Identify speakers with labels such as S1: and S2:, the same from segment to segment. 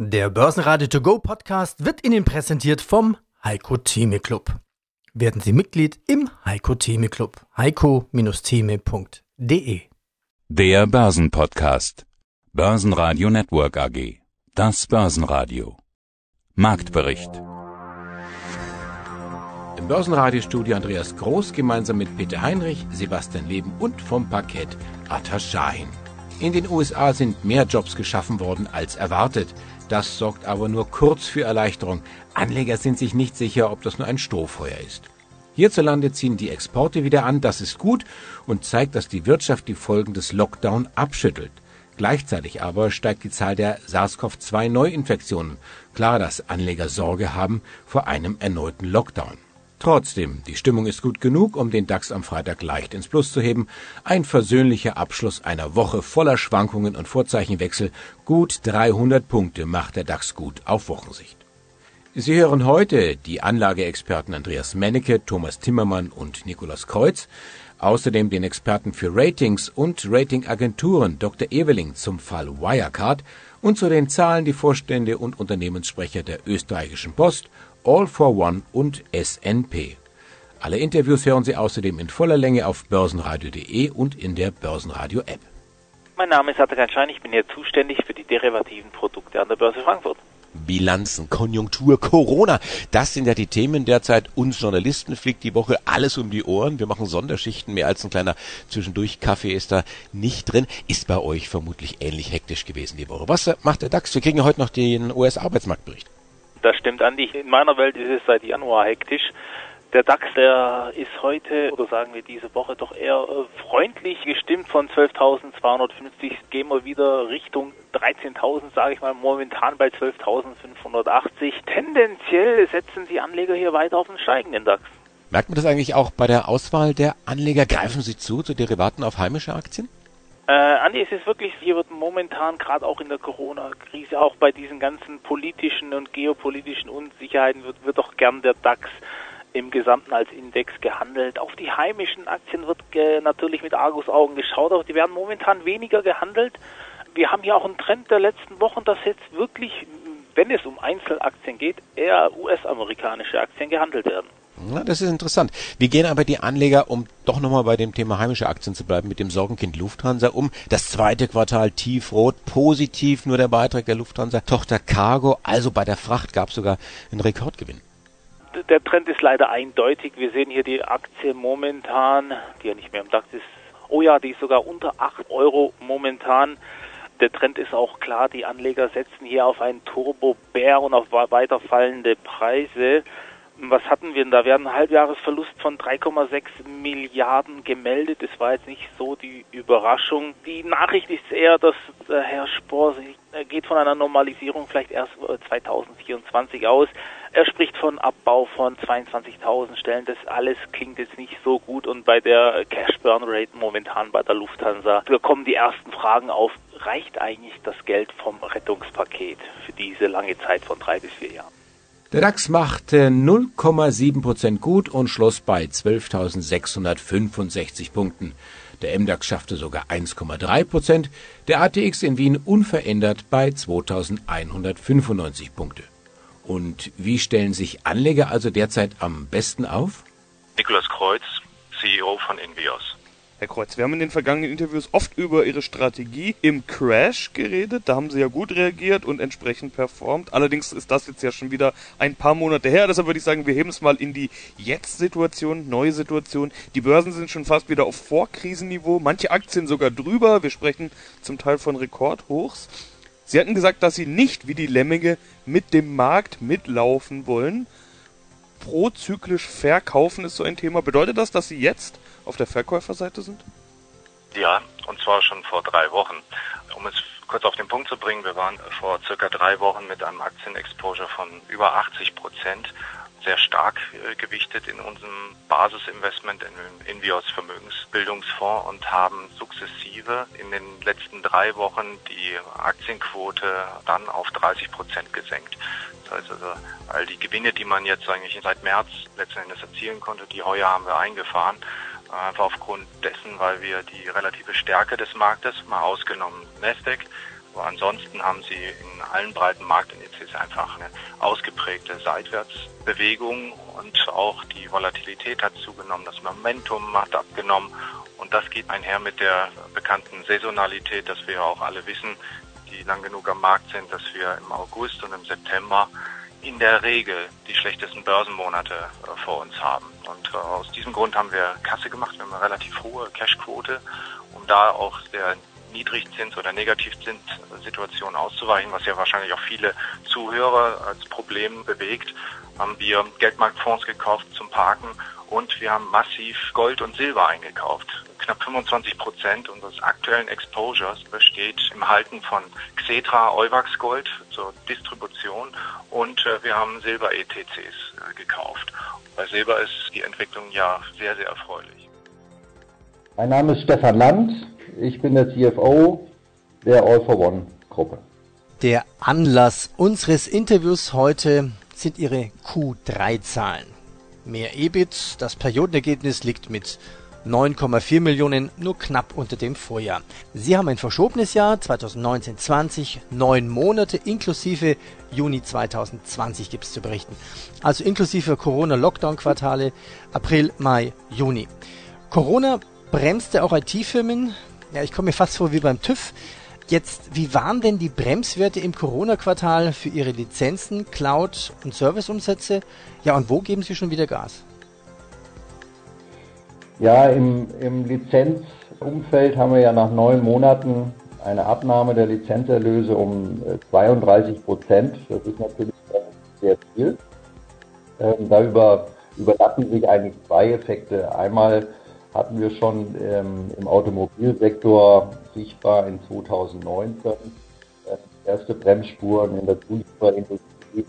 S1: Der Börsenradio To Go Podcast wird Ihnen präsentiert vom Heiko Theme Club. Werden Sie Mitglied im Heiko Theme Club. heiko-theme.de
S2: Der Börsenpodcast. Börsenradio Network AG. Das Börsenradio. Marktbericht.
S3: Im Börsenradiostudio Andreas Groß gemeinsam mit Peter Heinrich, Sebastian Leben und vom Parkett Atta Shahin. In den USA sind mehr Jobs geschaffen worden als erwartet. Das sorgt aber nur kurz für Erleichterung. Anleger sind sich nicht sicher, ob das nur ein Strohfeuer ist. Hierzulande ziehen die Exporte wieder an, das ist gut und zeigt, dass die Wirtschaft die Folgen des Lockdown abschüttelt. Gleichzeitig aber steigt die Zahl der SARS-CoV-2-Neuinfektionen. Klar, dass Anleger Sorge haben vor einem erneuten Lockdown. Trotzdem, die Stimmung ist gut genug, um den DAX am Freitag leicht ins Plus zu heben. Ein versöhnlicher Abschluss einer Woche voller Schwankungen und Vorzeichenwechsel. Gut 300 Punkte macht der DAX gut auf Wochensicht. Sie hören heute die Anlageexperten Andreas Mennecke, Thomas Timmermann und Nikolaus Kreuz. Außerdem den Experten für Ratings und Ratingagenturen Dr. Eveling zum Fall Wirecard und zu den Zahlen die Vorstände und Unternehmenssprecher der österreichischen Post All for One und SNP. Alle Interviews hören Sie außerdem in voller Länge auf börsenradio.de und in der Börsenradio-App.
S4: Mein Name ist Atakan Schein, ich bin hier zuständig für die derivativen Produkte an der Börse Frankfurt.
S5: Bilanzen, Konjunktur, Corona. Das sind ja die Themen derzeit. Uns Journalisten fliegt die Woche alles um die Ohren. Wir machen Sonderschichten. Mehr als ein kleiner Zwischendurch-Kaffee ist da nicht drin. Ist bei euch vermutlich ähnlich hektisch gewesen die Woche. Was macht der DAX? Wir kriegen ja heute noch den US-Arbeitsmarktbericht.
S4: Das stimmt, Andi. In meiner Welt ist es seit Januar hektisch. Der DAX, der ist heute oder sagen wir diese Woche doch eher äh, freundlich gestimmt von 12.250 gehen wir wieder Richtung 13.000, sage ich mal, momentan bei 12.580. Tendenziell setzen die Anleger hier weiter auf den steigenden DAX.
S5: Merkt man das eigentlich auch bei der Auswahl der Anleger? Greifen sie zu, zu Derivaten auf heimische Aktien?
S4: Äh, Andi, es ist wirklich, hier wird momentan gerade auch in der Corona-Krise, auch bei diesen ganzen politischen und geopolitischen Unsicherheiten wird, wird doch gern der DAX im Gesamten als Index gehandelt. Auf die heimischen Aktien wird äh, natürlich mit Argusaugen geschaut, aber die werden momentan weniger gehandelt. Wir haben hier auch einen Trend der letzten Wochen, dass jetzt wirklich, wenn es um Einzelaktien geht, eher US-amerikanische Aktien gehandelt werden.
S5: Na, das ist interessant. Wie gehen aber die Anleger, um doch nochmal bei dem Thema heimische Aktien zu bleiben, mit dem Sorgenkind Lufthansa um? Das zweite Quartal tiefrot, positiv nur der Beitrag der Lufthansa. Tochter Cargo, also bei der Fracht gab es sogar einen Rekordgewinn.
S4: Der Trend ist leider eindeutig. Wir sehen hier die Aktie momentan, die ja nicht mehr im DAX ist. Oh ja, die ist sogar unter 8 Euro momentan. Der Trend ist auch klar, die Anleger setzen hier auf einen Turbo-Bär und auf weiter fallende Preise was hatten wir denn da? Wir hatten einen Halbjahresverlust von 3,6 Milliarden gemeldet. Das war jetzt nicht so die Überraschung. Die Nachricht ist eher, dass äh, Herr Spohr geht von einer Normalisierung vielleicht erst 2024 aus. Er spricht von Abbau von 22.000 Stellen. Das alles klingt jetzt nicht so gut und bei der Cash Burn Rate momentan bei der Lufthansa, da kommen die ersten Fragen auf. Reicht eigentlich das Geld vom Rettungspaket für diese lange Zeit von drei bis vier Jahren?
S3: Der DAX machte 0,7% gut und schloss bei 12.665 Punkten. Der MDAX schaffte sogar 1,3%, der ATX in Wien unverändert bei 2.195 Punkte. Und wie stellen sich Anleger also derzeit am besten auf?
S6: Nikolaus Kreuz, CEO von Invios.
S7: Herr Kreuz, wir haben in den vergangenen Interviews oft über Ihre Strategie im Crash geredet. Da haben Sie ja gut reagiert und entsprechend performt. Allerdings ist das jetzt ja schon wieder ein paar Monate her. Deshalb würde ich sagen, wir heben es mal in die Jetzt-Situation, neue Situation. Die Börsen sind schon fast wieder auf Vorkrisenniveau. Manche Aktien sogar drüber. Wir sprechen zum Teil von Rekordhochs. Sie hatten gesagt, dass Sie nicht wie die Lemminge mit dem Markt mitlaufen wollen. Prozyklisch verkaufen ist so ein Thema. Bedeutet das, dass Sie jetzt auf der Verkäuferseite sind?
S6: Ja, und zwar schon vor drei Wochen. Um es kurz auf den Punkt zu bringen, wir waren vor circa drei Wochen mit einem Aktienexposure von über 80 Prozent sehr stark äh, gewichtet in unserem Basisinvestment in Invios Vermögensbildungsfonds und haben sukzessive in den letzten drei Wochen die Aktienquote dann auf 30 Prozent gesenkt. Das heißt also, all die Gewinne, die man jetzt eigentlich seit März letzten Endes erzielen konnte, die heuer haben wir eingefahren. Einfach aufgrund dessen, weil wir die relative Stärke des Marktes, mal ausgenommen Nasdaq, ansonsten haben sie in allen breiten Marktindizes einfach eine ausgeprägte Seitwärtsbewegung und auch die Volatilität hat zugenommen, das Momentum hat abgenommen und das geht einher mit der bekannten Saisonalität, dass wir auch alle wissen, die lang genug am Markt sind, dass wir im August und im September in der Regel die schlechtesten Börsenmonate äh, vor uns haben. Und äh, aus diesem Grund haben wir Kasse gemacht, wir haben eine relativ hohe Cashquote, um da auch der Niedrigzins- oder Negativzinssituation auszuweichen, was ja wahrscheinlich auch viele Zuhörer als Problem bewegt, haben wir Geldmarktfonds gekauft zum Parken und wir haben massiv Gold und Silber eingekauft. Knapp 25 Prozent unseres aktuellen Exposures besteht im Halten von Xetra Euwax Gold zur Distribution und äh, wir haben Silber ETCs äh, gekauft. Bei Silber ist die Entwicklung ja sehr, sehr erfreulich.
S8: Mein Name ist Stefan Land. Ich bin der CFO der All for One Gruppe.
S1: Der Anlass unseres Interviews heute sind Ihre Q3-Zahlen. Mehr EBIT, das Periodenergebnis liegt mit 9,4 Millionen nur knapp unter dem Vorjahr. Sie haben ein verschobenes Jahr 2019-20, neun Monate inklusive Juni 2020 gibt es zu berichten. Also inklusive Corona-Lockdown-Quartale April, Mai, Juni. Corona bremste auch IT-Firmen. Ja, ich komme mir fast vor wie beim TÜV. Jetzt, wie waren denn die Bremswerte im Corona-Quartal für Ihre Lizenzen, Cloud- und Serviceumsätze? Ja, und wo geben Sie schon wieder Gas?
S8: Ja, im, im Lizenzumfeld haben wir ja nach neun Monaten eine Abnahme der Lizenzerlöse um 32 äh, Prozent. Das ist natürlich sehr viel. Ähm, da über, überlappen sich eigentlich zwei Effekte. Einmal hatten wir schon ähm, im Automobilsektor sichtbar in 2019 äh, erste Bremsspuren in der Zulieferindustrie,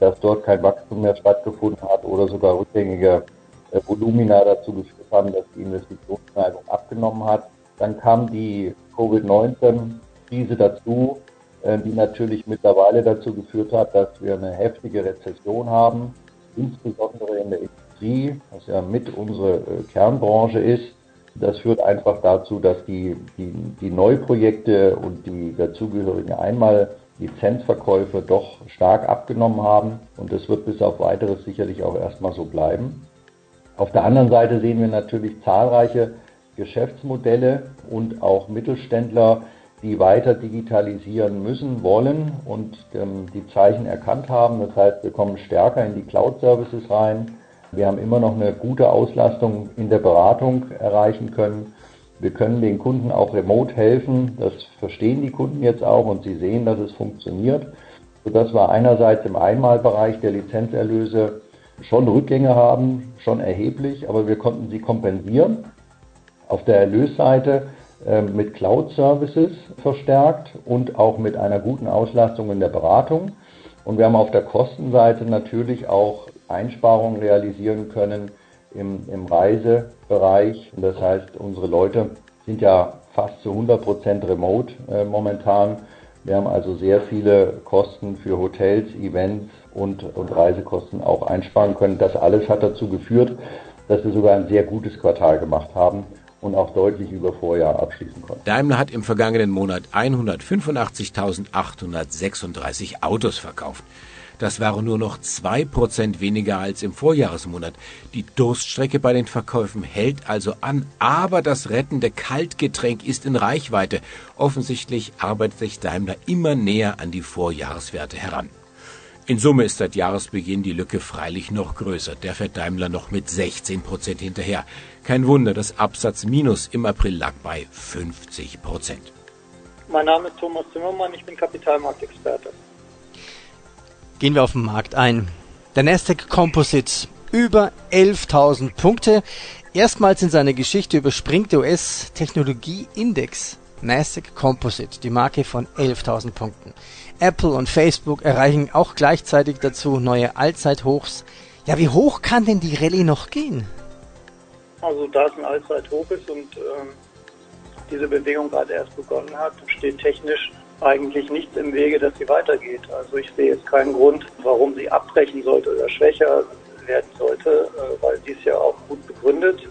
S8: dass dort kein Wachstum mehr stattgefunden hat oder sogar rückgängige äh, Volumina dazu geführt haben, dass die Investitionsneigung abgenommen hat. Dann kam die Covid-19-Krise dazu, äh, die natürlich mittlerweile dazu geführt hat, dass wir eine heftige Rezession haben, insbesondere in der Industrie, was ja mit unsere äh, Kernbranche ist. Das führt einfach dazu, dass die, die, die Neuprojekte und die dazugehörigen einmal Lizenzverkäufe doch stark abgenommen haben und das wird bis auf weiteres sicherlich auch erstmal so bleiben. Auf der anderen Seite sehen wir natürlich zahlreiche Geschäftsmodelle und auch Mittelständler, die weiter digitalisieren müssen, wollen und ähm, die Zeichen erkannt haben. Das heißt, wir kommen stärker in die Cloud-Services rein. Wir haben immer noch eine gute Auslastung in der Beratung erreichen können. Wir können den Kunden auch remote helfen. Das verstehen die Kunden jetzt auch und sie sehen, dass es funktioniert. Sodass wir einerseits im Einmalbereich der Lizenzerlöse schon Rückgänge haben, schon erheblich, aber wir konnten sie kompensieren. Auf der Erlösseite äh, mit Cloud-Services verstärkt und auch mit einer guten Auslastung in der Beratung. Und wir haben auf der Kostenseite natürlich auch Einsparungen realisieren können im, im Reisebereich. Das heißt, unsere Leute sind ja fast zu 100 Prozent remote äh, momentan. Wir haben also sehr viele Kosten für Hotels, Events und, und Reisekosten auch einsparen können. Das alles hat dazu geführt, dass wir sogar ein sehr gutes Quartal gemacht haben und auch deutlich über Vorjahr abschließen konnten.
S3: Daimler hat im vergangenen Monat 185.836 Autos verkauft. Das waren nur noch zwei Prozent weniger als im Vorjahresmonat. Die Durststrecke bei den Verkäufen hält also an, aber das rettende Kaltgetränk ist in Reichweite. Offensichtlich arbeitet sich Daimler immer näher an die Vorjahreswerte heran. In Summe ist seit Jahresbeginn die Lücke freilich noch größer. Der fährt Daimler noch mit 16 Prozent hinterher. Kein Wunder, das Absatzminus im April lag bei 50 Prozent.
S9: Mein Name ist Thomas Zimmermann, ich bin Kapitalmarktexperte.
S1: Gehen wir auf den Markt ein. Der Nasdaq Composite über 11.000 Punkte. Erstmals in seiner Geschichte überspringt der US-Technologie-Index Nasdaq Composite die Marke von 11.000 Punkten. Apple und Facebook erreichen auch gleichzeitig dazu neue Allzeithochs. Ja, wie hoch kann denn die Rallye noch gehen?
S9: Also da es ein Allzeithoch ist und ähm, diese Bewegung gerade erst begonnen hat, steht technisch eigentlich nichts im Wege, dass sie weitergeht. Also ich sehe jetzt keinen Grund, warum sie abbrechen sollte oder schwächer werden sollte, äh, weil sie ist ja auch gut begründet.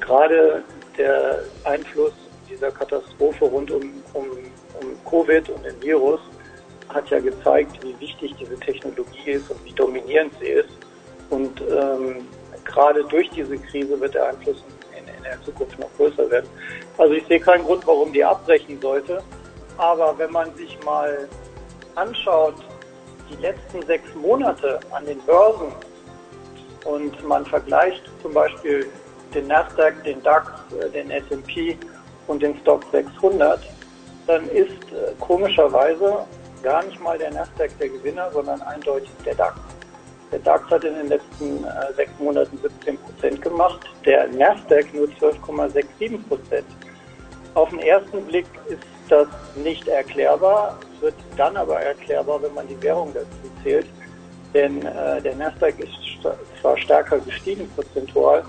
S9: Gerade der Einfluss dieser Katastrophe rund um, um um Covid und den Virus hat ja gezeigt, wie wichtig diese Technologie ist und wie dominierend sie ist. Und ähm, gerade durch diese Krise wird der Einfluss in, in der Zukunft noch größer werden. Also ich sehe keinen Grund, warum die abbrechen sollte. Aber wenn man sich mal anschaut, die letzten sechs Monate an den Börsen und man vergleicht zum Beispiel den Nasdaq, den DAX, äh, den S&P und den Stock 600, dann ist äh, komischerweise gar nicht mal der Nasdaq der Gewinner, sondern eindeutig der DAX. Der DAX hat in den letzten äh, sechs Monaten 17 Prozent gemacht, der Nasdaq nur 12,67 Prozent. Auf den ersten Blick ist das nicht erklärbar, es wird dann aber erklärbar, wenn man die Währung dazu zählt. Denn äh, der Nasdaq ist st zwar stärker gestiegen prozentual,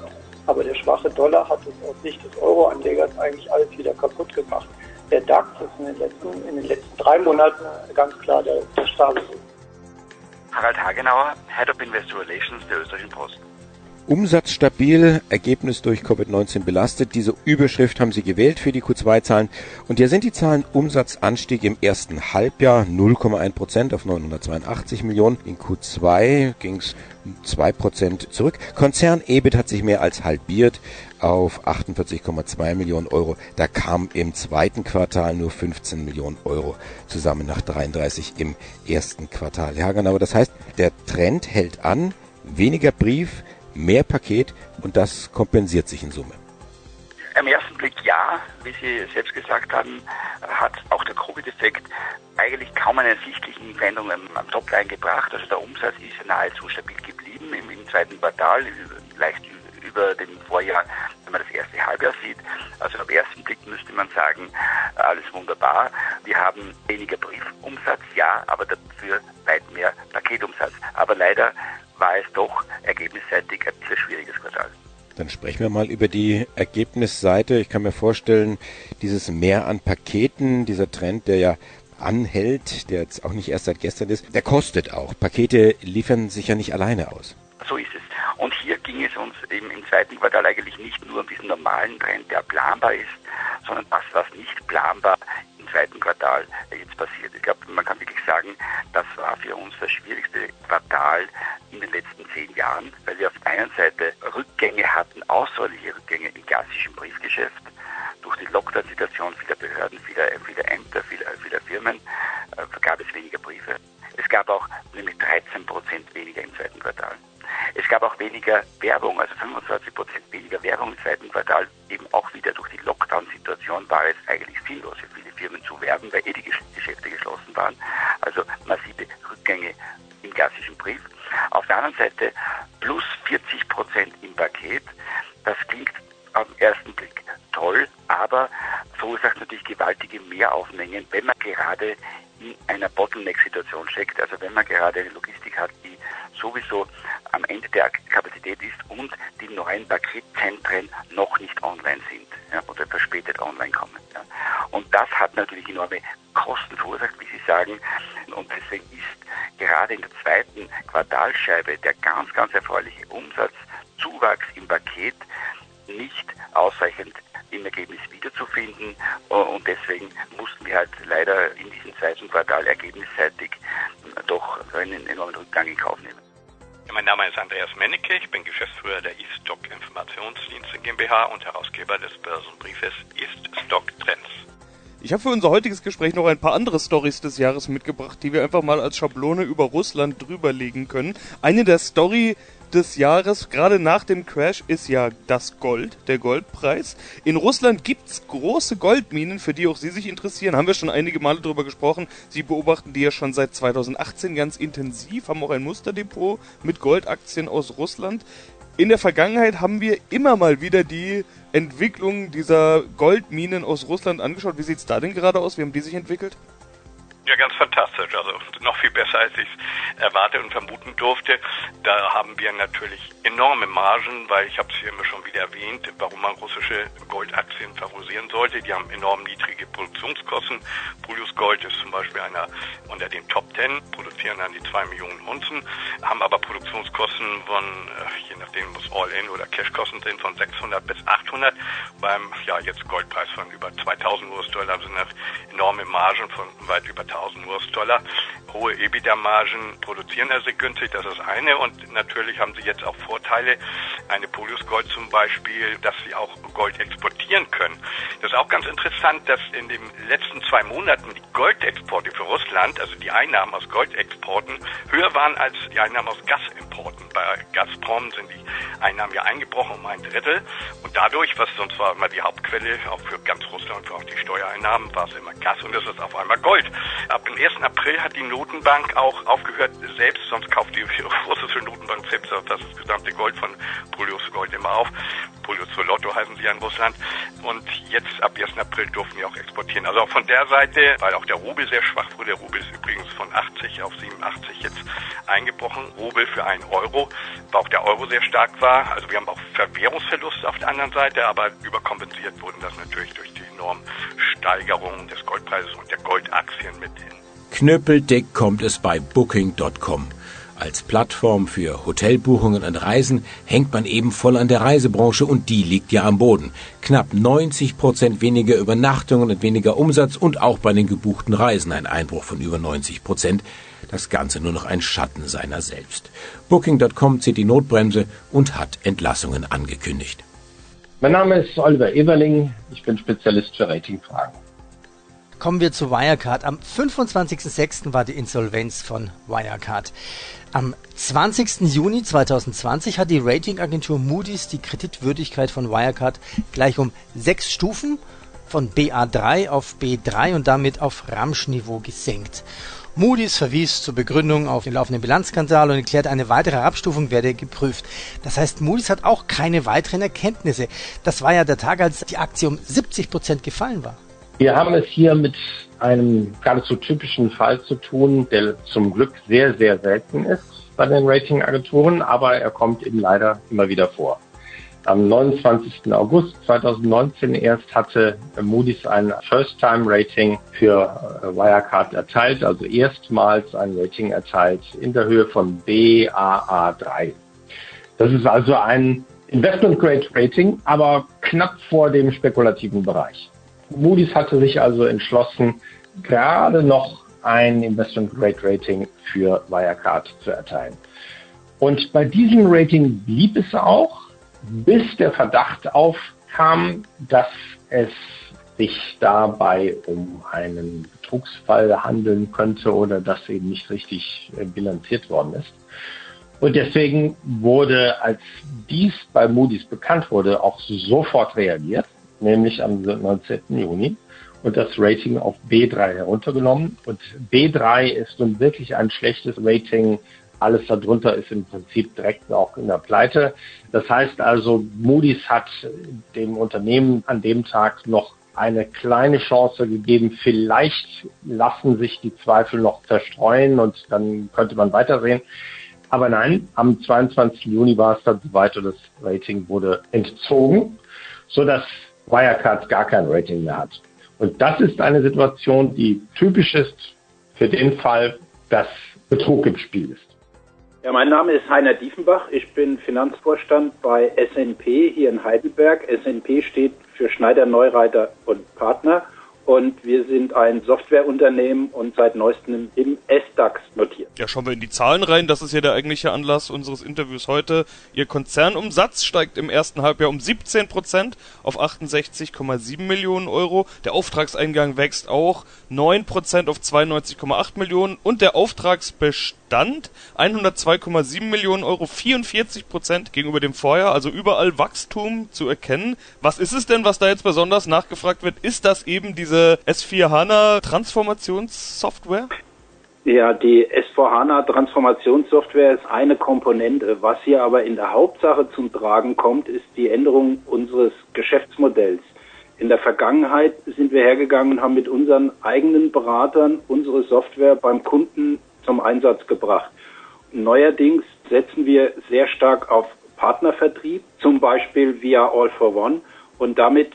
S9: aber der schwache Dollar hat es aus Sicht des Euro-Anlegers eigentlich alles wieder kaputt gemacht. Der DAX ist in den letzten, in den letzten drei Monaten ganz klar der, der Status.
S10: Harald Hagenauer, Head of Investor Relations der Österreichischen Post.
S5: Umsatz stabil, Ergebnis durch Covid-19 belastet. Diese Überschrift haben Sie gewählt für die Q2-Zahlen. Und hier sind die Zahlen Umsatzanstieg im ersten Halbjahr 0,1 Prozent auf 982 Millionen. In Q2 ging es 2 Prozent zurück. Konzern EBIT hat sich mehr als halbiert auf 48,2 Millionen Euro. Da kam im zweiten Quartal nur 15 Millionen Euro zusammen nach 33 im ersten Quartal. Ja, genau. Das heißt, der Trend hält an. Weniger Brief, mehr Paket und das kompensiert sich in Summe.
S10: Am ersten Blick ja, wie Sie selbst gesagt haben, hat auch der Covid-Effekt eigentlich kaum eine ersichtlichen Veränderung am Topline gebracht. Also der Umsatz ist nahezu stabil geblieben im, im zweiten Quartal, leicht über dem Vorjahr, wenn man das erste Halbjahr sieht. Also am ersten Blick müsste man sagen, alles wunderbar. Wir haben weniger Briefumsatz, ja, aber dafür weit mehr Paketumsatz. Aber leider war es doch ergebnisseitig ein sehr schwieriges Quartal.
S5: Dann sprechen wir mal über die Ergebnisseite. Ich kann mir vorstellen, dieses Mehr an Paketen, dieser Trend, der ja anhält, der jetzt auch nicht erst seit gestern ist, der kostet auch. Pakete liefern sich ja nicht alleine aus.
S10: So ist es. Und hier ging es uns eben im zweiten Quartal eigentlich nicht nur um diesen normalen Trend, der planbar ist, sondern das, was nicht planbar zweiten Quartal jetzt passiert. Ich glaube, man kann wirklich sagen, das war für uns das schwierigste Quartal in den letzten zehn Jahren, weil wir auf der einen Seite Rückgänge hatten, außerordentliche Rückgänge im klassischen Briefgeschäft. Durch die Lockdown-Situation vieler Behörden, vieler, vieler Ämter, vieler, vieler Firmen äh, gab es weniger Briefe. Es gab auch nämlich 13 Prozent weniger im zweiten Quartal. Es gab auch weniger Werbung, also 25 Prozent weniger Werbung im zweiten Quartal. Eben auch wieder durch die Lockdown-Situation war es eigentlich sinnlos für viele Firmen zu werben, weil eh die Geschäfte geschlossen waren. Also massive Rückgänge im klassischen Brief. Auf der anderen Seite plus 40 Prozent im Paket. Das klingt am ersten Blick toll, aber verursacht natürlich gewaltige Mehraufmengen, wenn man gerade in einer Bottleneck-Situation steckt, also wenn man gerade eine Logistik hat, die sowieso am Ende der Kapazität ist und die neuen Paketzentren noch nicht online sind ja, oder verspätet online kommen. Ja. Und das hat natürlich enorme Kosten verursacht, wie Sie sagen. Und deswegen ist gerade in der zweiten Quartalscheibe der ganz, ganz erfreuliche Umsatzzuwachs im Paket nicht ausreichend im Ergebnis wiederzufinden. Und deswegen mussten wir halt leider in diesem zweiten Quartal ergebnisseitig doch einen enormen Rückgang in Kauf nehmen.
S11: Mein Name ist Andreas Mennecke, ich bin Geschäftsführer der E-Stock Informationsdienste GmbH und Herausgeber des Börsenbriefes E-Stock Trends.
S7: Ich habe für unser heutiges Gespräch noch ein paar andere Stories des Jahres mitgebracht, die wir einfach mal als Schablone über Russland drüberlegen können. Eine der Story des Jahres, gerade nach dem Crash, ist ja das Gold, der Goldpreis. In Russland gibt's große Goldminen, für die auch Sie sich interessieren. Haben wir schon einige Male drüber gesprochen. Sie beobachten die ja schon seit 2018 ganz intensiv, haben auch ein Musterdepot mit Goldaktien aus Russland. In der Vergangenheit haben wir immer mal wieder die Entwicklung dieser Goldminen aus Russland angeschaut. Wie sieht's da denn gerade aus? Wie haben die sich entwickelt?
S11: Ja, ganz fantastisch. Also noch viel besser, als ich es erwartet und vermuten durfte. Da haben wir natürlich enorme Margen, weil ich habe es hier immer schon wieder erwähnt, warum man russische Goldaktien favorisieren sollte. Die haben enorm niedrige Produktionskosten. Julius Gold ist zum Beispiel einer unter den Top Ten, produzieren an die zwei Millionen Unzen, haben aber Produktionskosten von, äh, je nachdem, was All-In oder Cashkosten sind, von 600 bis 800 1800. Beim ja jetzt Goldpreis von über 2000 US-Dollar sind das enorme Margen von weit über 1000 US-Dollar. Hohe EBITDA-Margen produzieren er sich günstig, das ist das eine. Und natürlich haben sie jetzt auch Vorteile. Eine Polius Gold zum Beispiel, dass sie auch Gold exportieren können. Das ist auch ganz interessant, dass in den letzten zwei Monaten die Goldexporte für Russland, also die Einnahmen aus Goldexporten, höher waren als die Einnahmen aus Gasimporten. Bei Gazprom sind die Einnahmen ja eingebrochen um ein Drittel. Und dadurch, was sonst war immer die Hauptquelle, auch für ganz Russland, für auch die Steuereinnahmen, war es immer Gas und es ist auf einmal Gold. Ab dem 1. April hat die Notenbank auch aufgehört, selbst, sonst kauft die russische Notenbank selbst das gesamte Gold von Polius Gold immer auf. Polius Lotto heißen sie ja in Russland. Und jetzt ab 1. April durften wir auch exportieren. Also auch von der Seite, weil auch der Rubel sehr schwach wurde. Der Rubel ist übrigens von 80 auf 87 jetzt eingebrochen. Rubel für einen Euro, weil auch der Euro sehr stark war. Also wir haben auch Verwährungsverluste auf der anderen Seite, aber überkompensiert wurden das natürlich durch die enormen Steigerungen des Goldpreises und der Goldaktien mit den
S3: Knöppeldick kommt es bei Booking.com. Als Plattform für Hotelbuchungen und Reisen hängt man eben voll an der Reisebranche und die liegt ja am Boden. Knapp 90 Prozent weniger Übernachtungen und weniger Umsatz und auch bei den gebuchten Reisen ein Einbruch von über 90 Prozent. Das Ganze nur noch ein Schatten seiner selbst. Booking.com zieht die Notbremse und hat Entlassungen angekündigt.
S12: Mein Name ist Oliver Eberling. Ich bin Spezialist für Ratingfragen.
S1: Kommen wir zu Wirecard. Am 25.06. war die Insolvenz von Wirecard. Am 20. Juni 2020 hat die Ratingagentur Moody's die Kreditwürdigkeit von Wirecard gleich um sechs Stufen von BA3 auf B3 und damit auf Ramschniveau gesenkt. Moody's verwies zur Begründung auf den laufenden Bilanzskandal und erklärt, eine weitere Abstufung werde geprüft. Das heißt, Moody's hat auch keine weiteren Erkenntnisse. Das war ja der Tag, als die Aktie um 70 Prozent gefallen war.
S12: Wir haben es hier mit einem geradezu typischen Fall zu tun, der zum Glück sehr, sehr selten ist bei den Ratingagenturen, aber er kommt eben leider immer wieder vor. Am 29. August 2019 erst hatte Moody's ein First-Time-Rating für äh, Wirecard erteilt, also erstmals ein Rating erteilt in der Höhe von BAA3. Das ist also ein Investment-Grade-Rating, aber knapp vor dem spekulativen Bereich. Moody's hatte sich also entschlossen, gerade noch ein Investment Grade Rating für Wirecard zu erteilen. Und bei diesem Rating blieb es auch, bis der Verdacht aufkam, dass es sich dabei um einen Betrugsfall handeln könnte oder dass eben nicht richtig äh, bilanziert worden ist. Und deswegen wurde, als dies bei Moody's bekannt wurde, auch sofort reagiert nämlich am 19. Juni und das Rating auf B3 heruntergenommen. Und B3 ist nun wirklich ein schlechtes Rating. Alles darunter ist im Prinzip direkt auch in der Pleite. Das heißt also, Moody's hat dem Unternehmen an dem Tag noch eine kleine Chance gegeben. Vielleicht lassen sich die Zweifel noch zerstreuen und dann könnte man weitersehen. Aber nein, am 22. Juni war es dann und das Rating wurde entzogen, sodass Wirecard gar kein Rating mehr hat. Und das ist eine Situation, die typisch ist für den Fall, dass Betrug im Spiel ist.
S13: Ja, mein Name ist Heiner Diefenbach. Ich bin Finanzvorstand bei SNP hier in Heidelberg. SNP steht für Schneider, Neureiter und Partner und wir sind ein Softwareunternehmen und seit neuestem im S-DAX notiert.
S7: Ja, schauen wir in die Zahlen rein. Das ist ja der eigentliche Anlass unseres Interviews heute. Ihr Konzernumsatz steigt im ersten Halbjahr um 17 Prozent auf 68,7 Millionen Euro. Der Auftragseingang wächst auch 9 Prozent auf 92,8 Millionen und der Auftragsbestand 102,7 Millionen Euro, 44 Prozent gegenüber dem Vorjahr. Also überall Wachstum zu erkennen. Was ist es denn, was da jetzt besonders nachgefragt wird? Ist das eben diese diese S4 HANA Transformationssoftware?
S13: Ja, die S4 HANA Transformationssoftware ist eine Komponente. Was hier aber in der Hauptsache zum Tragen kommt, ist die Änderung unseres Geschäftsmodells. In der Vergangenheit sind wir hergegangen und haben mit unseren eigenen Beratern unsere Software beim Kunden zum Einsatz gebracht. Neuerdings setzen wir sehr stark auf Partnervertrieb, zum Beispiel via All for One. Und damit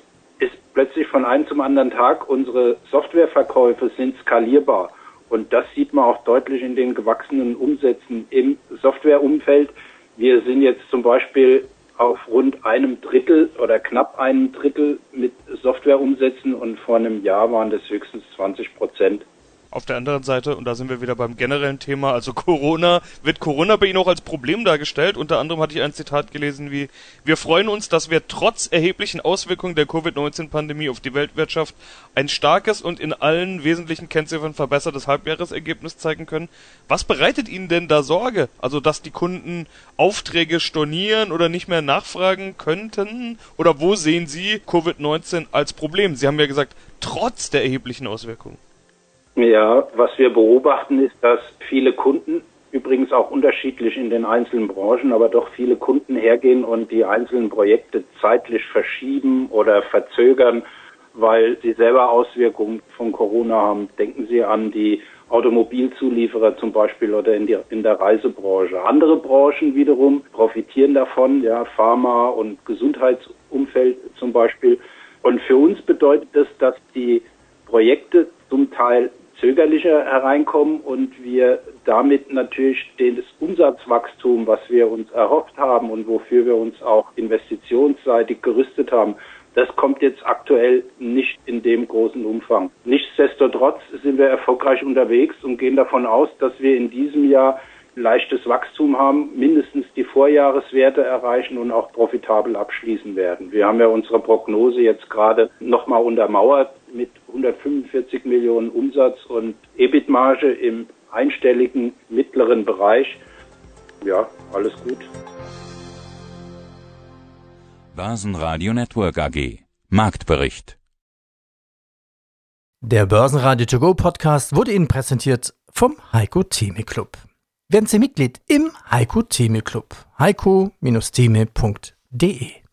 S13: plötzlich von einem zum anderen Tag unsere Softwareverkäufe sind skalierbar. Und das sieht man auch deutlich in den gewachsenen Umsätzen im Softwareumfeld. Wir sind jetzt zum Beispiel auf rund einem Drittel oder knapp einem Drittel mit Software umsetzen und vor einem Jahr waren das höchstens 20 Prozent.
S7: Auf der anderen Seite, und da sind wir wieder beim generellen Thema, also Corona, wird Corona bei Ihnen auch als Problem dargestellt. Unter anderem hatte ich ein Zitat gelesen wie, wir freuen uns, dass wir trotz erheblichen Auswirkungen der Covid-19-Pandemie auf die Weltwirtschaft ein starkes und in allen wesentlichen Kennziffern verbessertes Halbjahresergebnis zeigen können. Was bereitet Ihnen denn da Sorge? Also, dass die Kunden Aufträge stornieren oder nicht mehr nachfragen könnten? Oder wo sehen Sie Covid-19 als Problem? Sie haben ja gesagt, trotz der erheblichen Auswirkungen.
S13: Ja, was wir beobachten ist, dass viele Kunden, übrigens auch unterschiedlich in den einzelnen Branchen, aber doch viele Kunden hergehen und die einzelnen Projekte zeitlich verschieben oder verzögern, weil sie selber Auswirkungen von Corona haben. Denken Sie an die Automobilzulieferer zum Beispiel oder in, die, in der Reisebranche. Andere Branchen wiederum profitieren davon, ja, Pharma und Gesundheitsumfeld zum Beispiel. Und für uns bedeutet das, dass die Projekte zum Teil zögerlicher hereinkommen und wir damit natürlich das Umsatzwachstum, was wir uns erhofft haben und wofür wir uns auch investitionsseitig gerüstet haben, das kommt jetzt aktuell nicht in dem großen Umfang. Nichtsdestotrotz sind wir erfolgreich unterwegs und gehen davon aus, dass wir in diesem Jahr leichtes Wachstum haben, mindestens die Vorjahreswerte erreichen und auch profitabel abschließen werden. Wir haben ja unsere Prognose jetzt gerade nochmal untermauert mit 145 Millionen Umsatz und EBIT-Marge im einstelligen mittleren Bereich. Ja, alles gut.
S2: Börsenradio Network AG Marktbericht
S1: Der Börsenradio To Go Podcast wurde Ihnen präsentiert vom Heiko Theme Club. Werden Sie Mitglied im Heiko Theme Club. heiko-theme.de